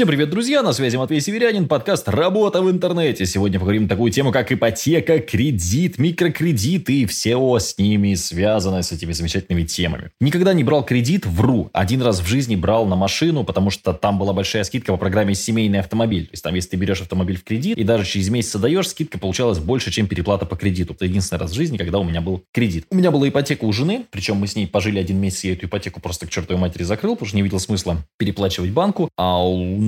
Всем привет, друзья! На связи Матвей Северянин, подкаст «Работа в интернете». Сегодня поговорим на такую тему, как ипотека, кредит, микрокредит и все с ними связанное с этими замечательными темами. Никогда не брал кредит, вру. Один раз в жизни брал на машину, потому что там была большая скидка по программе «Семейный автомобиль». То есть там, если ты берешь автомобиль в кредит и даже через месяц отдаешь, скидка получалась больше, чем переплата по кредиту. Это единственный раз в жизни, когда у меня был кредит. У меня была ипотека у жены, причем мы с ней пожили один месяц, я эту ипотеку просто к чертовой матери закрыл, потому что не видел смысла переплачивать банку. А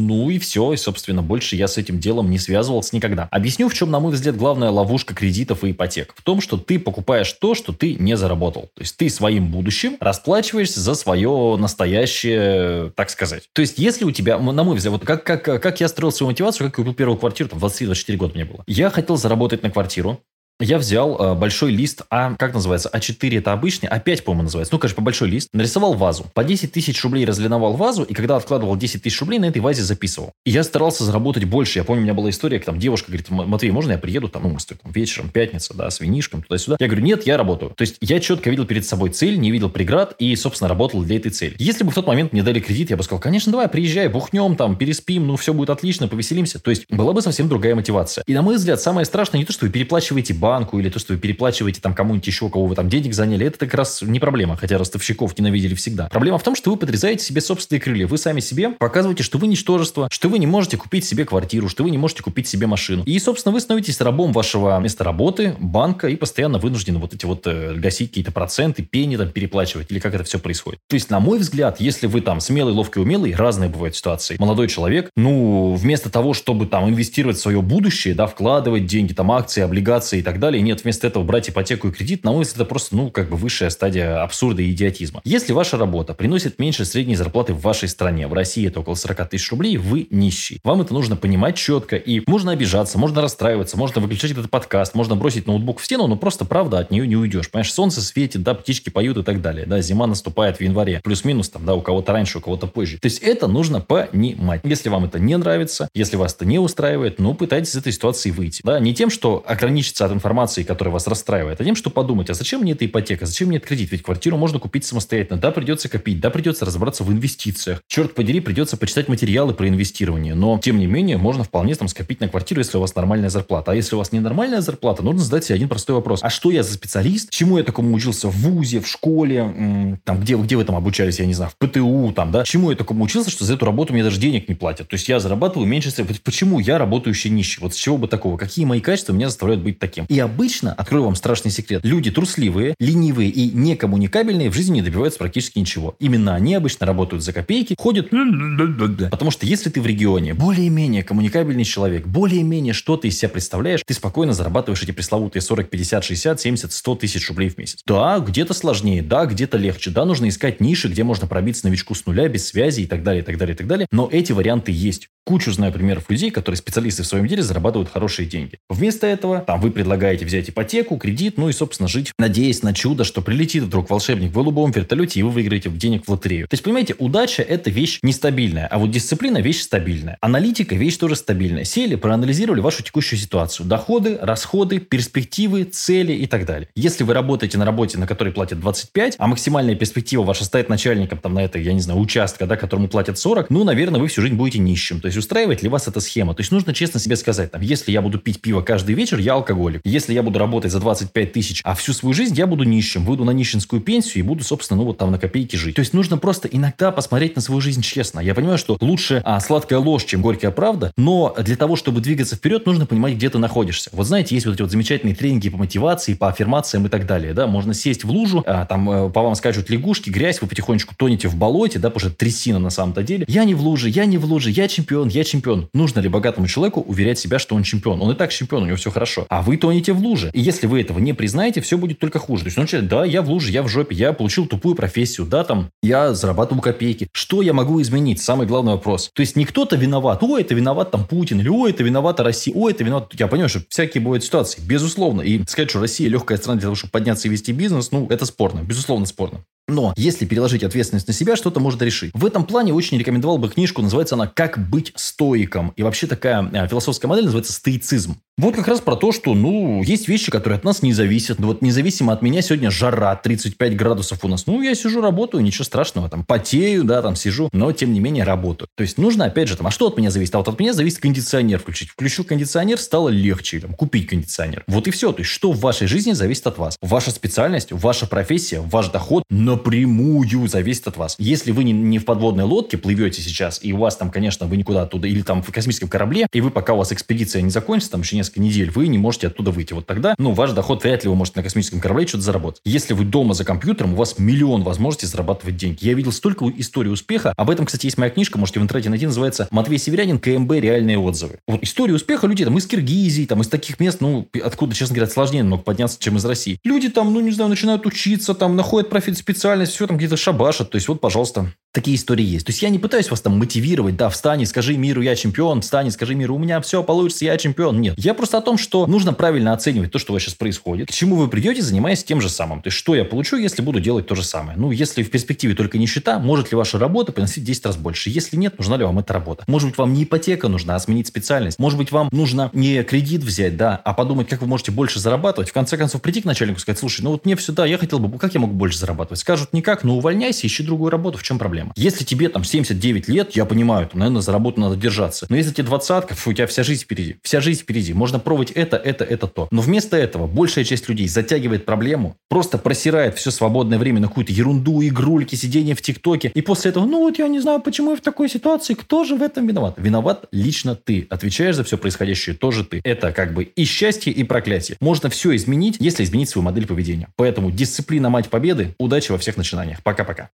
ну и все, и, собственно, больше я с этим делом не связывался никогда. Объясню, в чем, на мой взгляд, главная ловушка кредитов и ипотек. В том, что ты покупаешь то, что ты не заработал. То есть ты своим будущим расплачиваешься за свое настоящее, так сказать. То есть если у тебя, на мой взгляд, вот как, как, как я строил свою мотивацию, как я купил первую квартиру, там 23-24 года мне было. Я хотел заработать на квартиру, я взял э, большой лист А, как называется, А4 это обычный, А5, по-моему, называется. Ну, конечно, большой лист. Нарисовал вазу. По 10 тысяч рублей разлиновал вазу, и когда откладывал 10 тысяч рублей, на этой вазе записывал. И я старался заработать больше. Я помню, у меня была история, там девушка говорит, Матвей, можно я приеду там, ну, там, вечером, пятница, да, с винишком, туда-сюда. Я говорю, нет, я работаю. То есть я четко видел перед собой цель, не видел преград и, собственно, работал для этой цели. Если бы в тот момент мне дали кредит, я бы сказал, конечно, давай, приезжай, бухнем, там, переспим, ну, все будет отлично, повеселимся. То есть была бы совсем другая мотивация. И, на мой взгляд, самое страшное не то, что вы переплачиваете банку или то, что вы переплачиваете там кому-нибудь еще, кого вы там денег заняли, это как раз не проблема, хотя ростовщиков ненавидели всегда. Проблема в том, что вы подрезаете себе собственные крылья. Вы сами себе показываете, что вы ничтожество, что вы не можете купить себе квартиру, что вы не можете купить себе машину. И, собственно, вы становитесь рабом вашего места работы, банка, и постоянно вынуждены вот эти вот э, гасить какие-то проценты, пени там переплачивать, или как это все происходит. То есть, на мой взгляд, если вы там смелый, ловкий, умелый, разные бывают ситуации. Молодой человек, ну, вместо того, чтобы там инвестировать в свое будущее, да, вкладывать деньги, там, акции, облигации и так далее, нет, вместо этого брать ипотеку и кредит, на мой взгляд, это просто, ну, как бы высшая стадия абсурда и идиотизма. Если ваша работа приносит меньше средней зарплаты в вашей стране, в России это около 40 тысяч рублей, вы нищий. Вам это нужно понимать четко, и можно обижаться, можно расстраиваться, можно выключать этот подкаст, можно бросить ноутбук в стену, но просто, правда, от нее не уйдешь. Понимаешь, солнце светит, да, птички поют и так далее, да, зима наступает в январе, плюс-минус там, да, у кого-то раньше, у кого-то позже. То есть это нужно понимать. Если вам это не нравится, если вас это не устраивает, ну, пытайтесь из этой ситуации выйти. Да, не тем, что ограничиться от информации, которая вас расстраивает, а тем, что подумать, а зачем мне эта ипотека, зачем мне этот кредит? Ведь квартиру можно купить самостоятельно. Да, придется копить, да, придется разобраться в инвестициях. Черт подери, придется почитать материалы про инвестирование. Но, тем не менее, можно вполне там скопить на квартиру, если у вас нормальная зарплата. А если у вас ненормальная зарплата, нужно задать себе один простой вопрос. А что я за специалист? Чему я такому учился в ВУЗе, в школе, там, где, где вы там обучались, я не знаю, в ПТУ, там, да? Чему я такому учился, что за эту работу мне даже денег не платят? То есть я зарабатываю меньше Почему я работающий нищий? Вот с чего бы такого? Какие мои качества меня заставляют быть таким? И обычно, открою вам страшный секрет, люди трусливые, ленивые и некоммуникабельные в жизни не добиваются практически ничего. Именно они обычно работают за копейки, ходят... Потому что если ты в регионе более-менее коммуникабельный человек, более-менее что ты из себя представляешь, ты спокойно зарабатываешь эти пресловутые 40, 50, 60, 70, 100 тысяч рублей в месяц. Да, где-то сложнее, да, где-то легче, да, нужно искать ниши, где можно пробиться новичку с нуля, без связи и так далее, и так далее, и так далее. Но эти варианты есть. Кучу знаю примеров людей, которые специалисты в своем деле зарабатывают хорошие деньги. Вместо этого там вы предлагаете взять ипотеку, кредит, ну и, собственно, жить, надеясь на чудо, что прилетит вдруг волшебник в голубом вертолете, и вы выиграете денег в лотерею. То есть, понимаете, удача – это вещь нестабильная, а вот дисциплина – вещь стабильная. Аналитика – вещь тоже стабильная. Сели, проанализировали вашу текущую ситуацию. Доходы, расходы, перспективы, цели и так далее. Если вы работаете на работе, на которой платят 25, а максимальная перспектива ваша стоит начальником там на это, я не знаю, участка, да, которому платят 40, ну, наверное, вы всю жизнь будете нищим. То есть устраивает ли вас эта схема? То есть нужно честно себе сказать, там, если я буду пить пиво каждый вечер, я алкоголик. Если я буду работать за 25 тысяч, а всю свою жизнь я буду нищим, выйду на нищенскую пенсию и буду, собственно, ну вот там на копейки жить. То есть нужно просто иногда посмотреть на свою жизнь честно. Я понимаю, что лучше а, сладкая ложь, чем горькая правда, но для того, чтобы двигаться вперед, нужно понимать, где ты находишься. Вот знаете, есть вот эти вот замечательные тренинги по мотивации, по аффирмациям и так далее, да, можно сесть в лужу, а, там э, по вам скажут лягушки, грязь, вы потихонечку тонете в болоте, да, потому что трясина на самом-то деле. Я не в луже, я не в луже, я чемпион, я чемпион чемпион. Нужно ли богатому человеку уверять себя, что он чемпион? Он и так чемпион, у него все хорошо. А вы тонете в луже. И если вы этого не признаете, все будет только хуже. То есть он человек, да, я в луже, я в жопе, я получил тупую профессию, да, там, я зарабатываю копейки. Что я могу изменить? Самый главный вопрос. То есть не кто-то виноват. О, это виноват там Путин, или о, это виновата Россия, о, это виноват... Я понимаю, что всякие бывают ситуации, безусловно. И сказать, что Россия легкая страна для того, чтобы подняться и вести бизнес, ну, это спорно, безусловно спорно. Но если переложить ответственность на себя, что-то может решить. В этом плане очень рекомендовал бы книжку, называется она «Как быть стоиком». И вообще такая э, философская модель называется стоицизм. Вот как раз про то, что, ну, есть вещи, которые от нас не зависят. Вот независимо от меня сегодня жара 35 градусов у нас. Ну, я сижу, работаю, ничего страшного. Там потею, да, там сижу, но тем не менее работаю. То есть нужно, опять же, там, а что от меня зависит? А вот от меня зависит кондиционер включить. Включил кондиционер, стало легче там, купить кондиционер. Вот и все. То есть что в вашей жизни зависит от вас? Ваша специальность, ваша профессия, ваш доход напрямую зависит от вас. Если вы не, не в подводной лодке плывете сейчас, и у вас там, конечно, вы никуда оттуда, или там в космическом корабле, и вы пока у вас экспедиция не закончится, там еще несколько недель, вы не можете оттуда выйти. Вот тогда, ну, ваш доход вряд ли вы можете на космическом корабле что-то заработать. Если вы дома за компьютером, у вас миллион возможностей зарабатывать деньги. Я видел столько историй успеха. Об этом, кстати, есть моя книжка, можете в интернете найти, называется «Матвей Северянин. КМБ. Реальные отзывы». Вот история успеха людей там из Киргизии, там из таких мест, ну, откуда, честно говоря, сложнее намного подняться, чем из России. Люди там, ну, не знаю, начинают учиться, там, находят профит специальность, все там где-то шабашат. То есть, вот, пожалуйста, Такие истории есть. То есть я не пытаюсь вас там мотивировать, да, встань и скажи миру, я чемпион, встань и скажи миру, у меня все получится, я чемпион. Нет. Я просто о том, что нужно правильно оценивать то, что у вас сейчас происходит, к чему вы придете, занимаясь тем же самым. То есть что я получу, если буду делать то же самое. Ну, если в перспективе только нищета, может ли ваша работа приносить 10 раз больше? Если нет, нужна ли вам эта работа? Может быть, вам не ипотека нужна, а сменить специальность? Может быть, вам нужно не кредит взять, да, а подумать, как вы можете больше зарабатывать? В конце концов, прийти к начальнику и сказать, слушай, ну вот мне все, да, я хотел бы, как я могу больше зарабатывать? Скажут, никак, ну увольняйся, ищи другую работу, в чем проблема? Если тебе там 79 лет, я понимаю, там, наверное, за работу надо держаться. Но если тебе двадцатка, у тебя вся жизнь впереди. Вся жизнь впереди. Можно пробовать это, это, это, то. Но вместо этого большая часть людей затягивает проблему, просто просирает все свободное время на какую-то ерунду, игрульки, сидение в ТикТоке. И после этого, ну вот я не знаю, почему я в такой ситуации, кто же в этом виноват? Виноват лично ты. Отвечаешь за все происходящее тоже ты. Это как бы и счастье, и проклятие. Можно все изменить, если изменить свою модель поведения. Поэтому дисциплина мать победы. Удачи во всех начинаниях. Пока-пока.